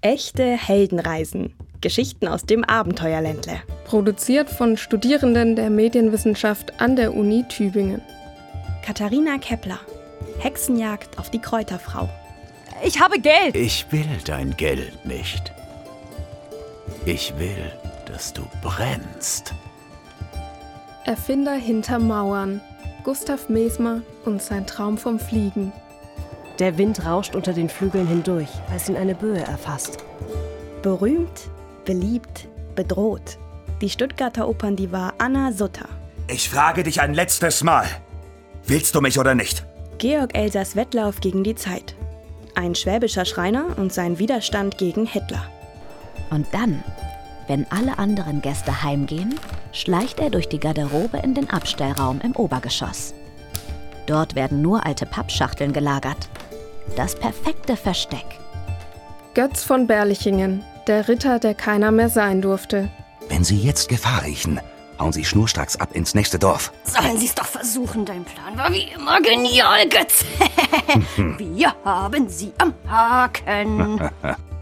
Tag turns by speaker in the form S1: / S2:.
S1: Echte Heldenreisen. Geschichten aus dem Abenteuerländle.
S2: Produziert von Studierenden der Medienwissenschaft an der Uni Tübingen.
S1: Katharina Kepler. Hexenjagd auf die Kräuterfrau.
S3: Ich habe Geld.
S4: Ich will dein Geld nicht. Ich will, dass du brennst.
S2: Erfinder hinter Mauern. Gustav Mesmer und sein Traum vom Fliegen.
S5: Der Wind rauscht unter den Flügeln hindurch, als ihn eine Böe erfasst.
S1: Berühmt, beliebt, bedroht. Die Stuttgarter Operndiva Anna Sutter.
S6: Ich frage dich ein letztes Mal. Willst du mich oder nicht?
S1: Georg Elsers Wettlauf gegen die Zeit. Ein schwäbischer Schreiner und sein Widerstand gegen Hitler.
S7: Und dann, wenn alle anderen Gäste heimgehen, schleicht er durch die Garderobe in den Abstellraum im Obergeschoss. Dort werden nur alte Pappschachteln gelagert. Das perfekte Versteck.
S2: Götz von Berlichingen, der Ritter, der keiner mehr sein durfte.
S8: Wenn Sie jetzt Gefahr riechen, hauen Sie schnurstracks ab ins nächste Dorf.
S3: Sollen Sie es doch versuchen, dein Plan war wie immer genial, Götz. Wir haben sie am Haken.